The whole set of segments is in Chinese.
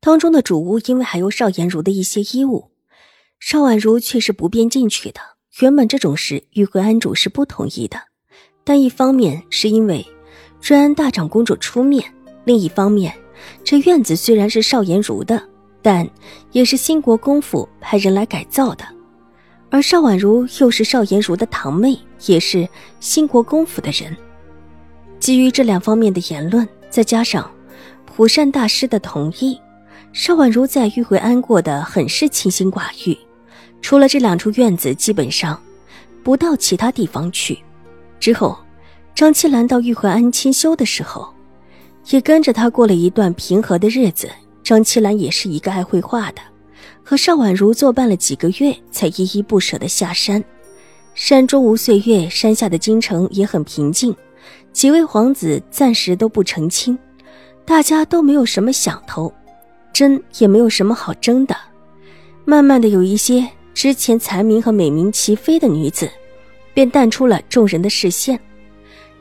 当中的主屋因为还有邵颜如的一些衣物，邵婉如却是不便进去的。原本这种事玉慧安主是不同意的，但一方面是因为瑞安大长公主出面，另一方面这院子虽然是邵颜如的，但也是兴国公府派人来改造的，而邵婉如又是邵颜如的堂妹，也是兴国公府的人。基于这两方面的言论，再加上普善大师的同意。邵婉如在玉回安过得很是清心寡欲，除了这两处院子，基本上不到其他地方去。之后，张七兰到玉回安清修的时候，也跟着他过了一段平和的日子。张七兰也是一个爱绘画的，和邵婉如作伴了几个月，才依依不舍的下山。山中无岁月，山下的京城也很平静。几位皇子暂时都不成亲，大家都没有什么想头。争也没有什么好争的，慢慢的有一些之前才名和美名齐飞的女子，便淡出了众人的视线。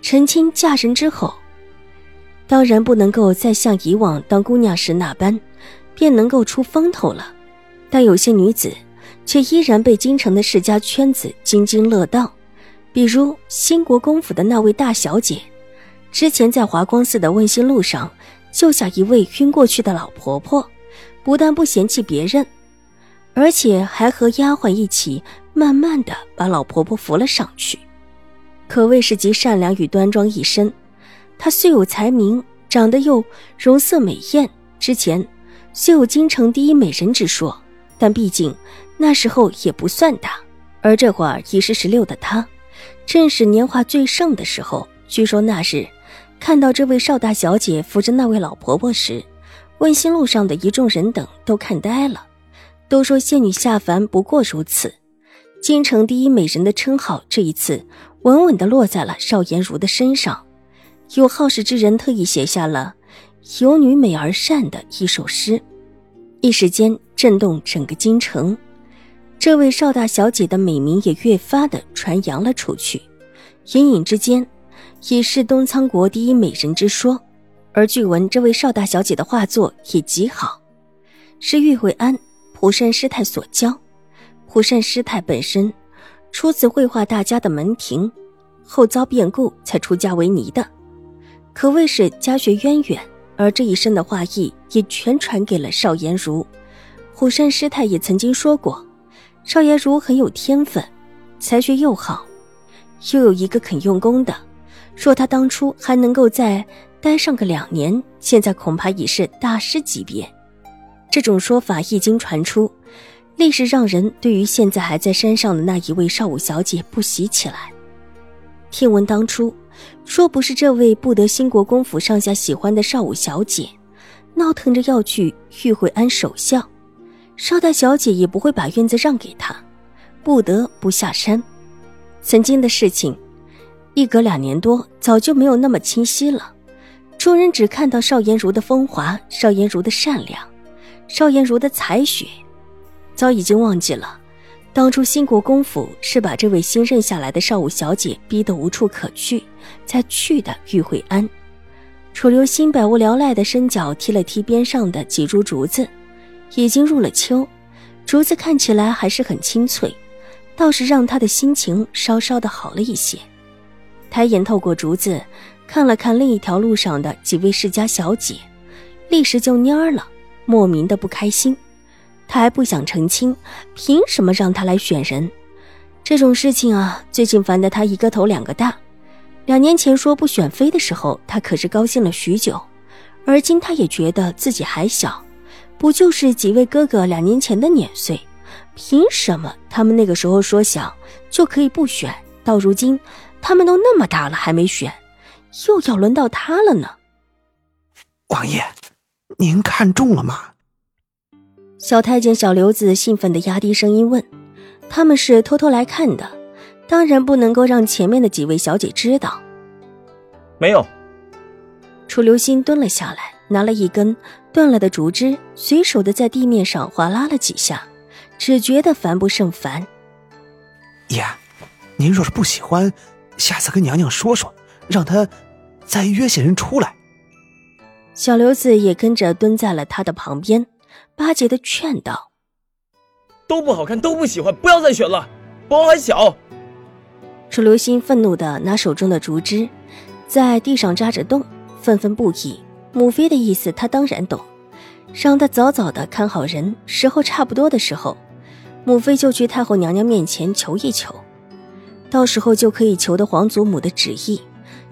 成亲嫁人之后，当然不能够再像以往当姑娘时那般，便能够出风头了。但有些女子，却依然被京城的世家圈子津津乐道，比如兴国公府的那位大小姐，之前在华光寺的问心路上。救下一位晕过去的老婆婆，不但不嫌弃别人，而且还和丫鬟一起慢慢的把老婆婆扶了上去，可谓是集善良与端庄一身。她虽有才名，长得又容色美艳，之前虽有京城第一美人之说，但毕竟那时候也不算大。而这会儿已是十六的她，正是年华最盛的时候。据说那日。看到这位邵大小姐扶着那位老婆婆时，问心路上的一众人等都看呆了，都说仙女下凡不过如此。京城第一美人的称号这一次稳稳地落在了邵颜如的身上。有好事之人特意写下了“有女美而善”的一首诗，一时间震动整个京城。这位邵大小姐的美名也越发的传扬了出去，隐隐之间。已是东仓国第一美人之说，而据闻这位邵大小姐的画作也极好，是玉慧安蒲善师太所教。蒲善师太本身出自绘画大家的门庭，后遭变故才出家为尼的，可谓是家学渊源。而这一身的画艺也全传给了邵颜如。蒲善师太也曾经说过，邵颜如很有天分，才学又好，又有一个肯用功的。若他当初还能够再待上个两年，现在恐怕已是大师级别。这种说法一经传出，立时让人对于现在还在山上的那一位少武小姐不喜起来。听闻当初，若不是这位不得兴国公府上下喜欢的少武小姐，闹腾着要去玉惠安守孝，少大小姐也不会把院子让给他，不得不下山。曾经的事情。一隔两年多，早就没有那么清晰了。众人只看到邵颜如的风华，邵颜如的善良，邵颜如的才学，早已经忘记了，当初兴国公府是把这位新任下来的少武小姐逼得无处可去，才去的玉惠安。楚留心百无聊赖的伸脚踢了踢边上的几株竹子，已经入了秋，竹子看起来还是很清脆，倒是让他的心情稍稍的好了一些。抬眼透过竹子，看了看另一条路上的几位世家小姐，立时就蔫了，莫名的不开心。他还不想成亲，凭什么让他来选人？这种事情啊，最近烦得他一个头两个大。两年前说不选妃的时候，他可是高兴了许久，而今他也觉得自己还小，不就是几位哥哥两年前的年岁，凭什么他们那个时候说想就可以不选？到如今。他们都那么大了还没选，又要轮到他了呢。王爷，您看中了吗？小太监小刘子兴奋的压低声音问：“他们是偷偷来看的，当然不能够让前面的几位小姐知道。”没有。楚留心蹲了下来，拿了一根断了的竹枝，随手的在地面上划拉了几下，只觉得烦不胜烦。爷，您若是不喜欢，下次跟娘娘说说，让她再约些人出来。小刘子也跟着蹲在了他的旁边，巴结的劝道：“都不好看，都不喜欢，不要再选了。本王还小。”楚留心愤怒的拿手中的竹枝，在地上扎着洞，愤愤不已。母妃的意思他当然懂，让他早早的看好人，时候差不多的时候，母妃就去太后娘娘面前求一求，到时候就可以求得皇祖母的旨意，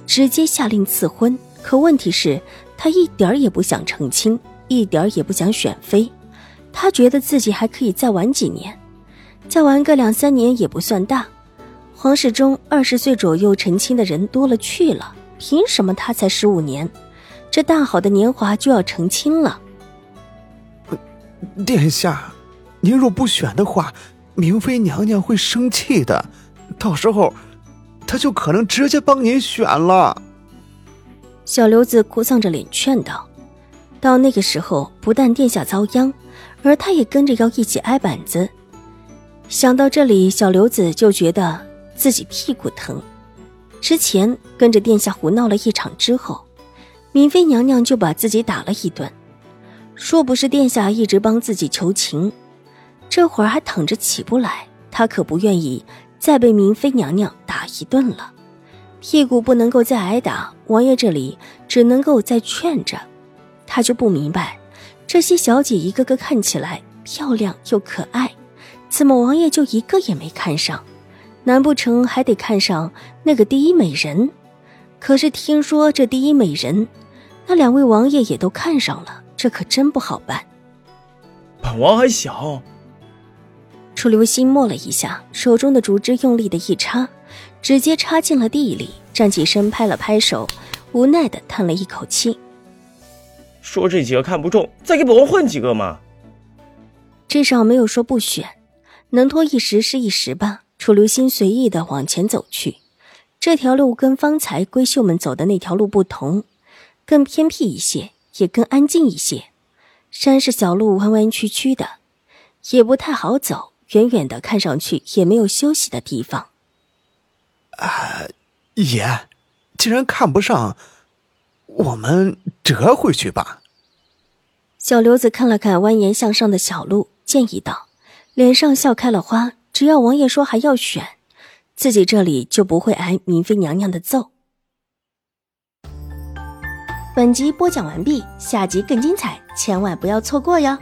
直接下令赐婚。可问题是。他一点儿也不想成亲，一点儿也不想选妃，他觉得自己还可以再玩几年，再玩个两三年也不算大。皇室中二十岁左右成亲的人多了去了，凭什么他才十五年，这大好的年华就要成亲了？殿下，您若不选的话，明妃娘娘会生气的，到时候，他就可能直接帮您选了。小刘子哭丧着脸劝道：“到那个时候，不但殿下遭殃，而他也跟着要一起挨板子。”想到这里，小刘子就觉得自己屁股疼。之前跟着殿下胡闹了一场之后，敏妃娘娘就把自己打了一顿。若不是殿下一直帮自己求情，这会儿还躺着起不来，他可不愿意再被明妃娘娘打一顿了。屁股不能够再挨打，王爷这里只能够再劝着。他就不明白，这些小姐一个个看起来漂亮又可爱，怎么王爷就一个也没看上？难不成还得看上那个第一美人？可是听说这第一美人，那两位王爷也都看上了，这可真不好办。本王还小。楚留心默了一下，手中的竹枝用力的一插。直接插进了地里，站起身拍了拍手，无奈的叹了一口气，说：“这几个看不中，再给本王换几个嘛。”至少没有说不选，能拖一时是一时吧。楚留心随意的往前走去，这条路跟方才闺秀们走的那条路不同，更偏僻一些，也更安静一些。山是小路，弯弯曲曲的，也不太好走，远远的看上去也没有休息的地方。啊，爷，既然看不上，我们折回去吧。小刘子看了看蜿蜒向上的小路，建议道，脸上笑开了花。只要王爷说还要选，自己这里就不会挨明妃娘娘的揍。本集播讲完毕，下集更精彩，千万不要错过哟。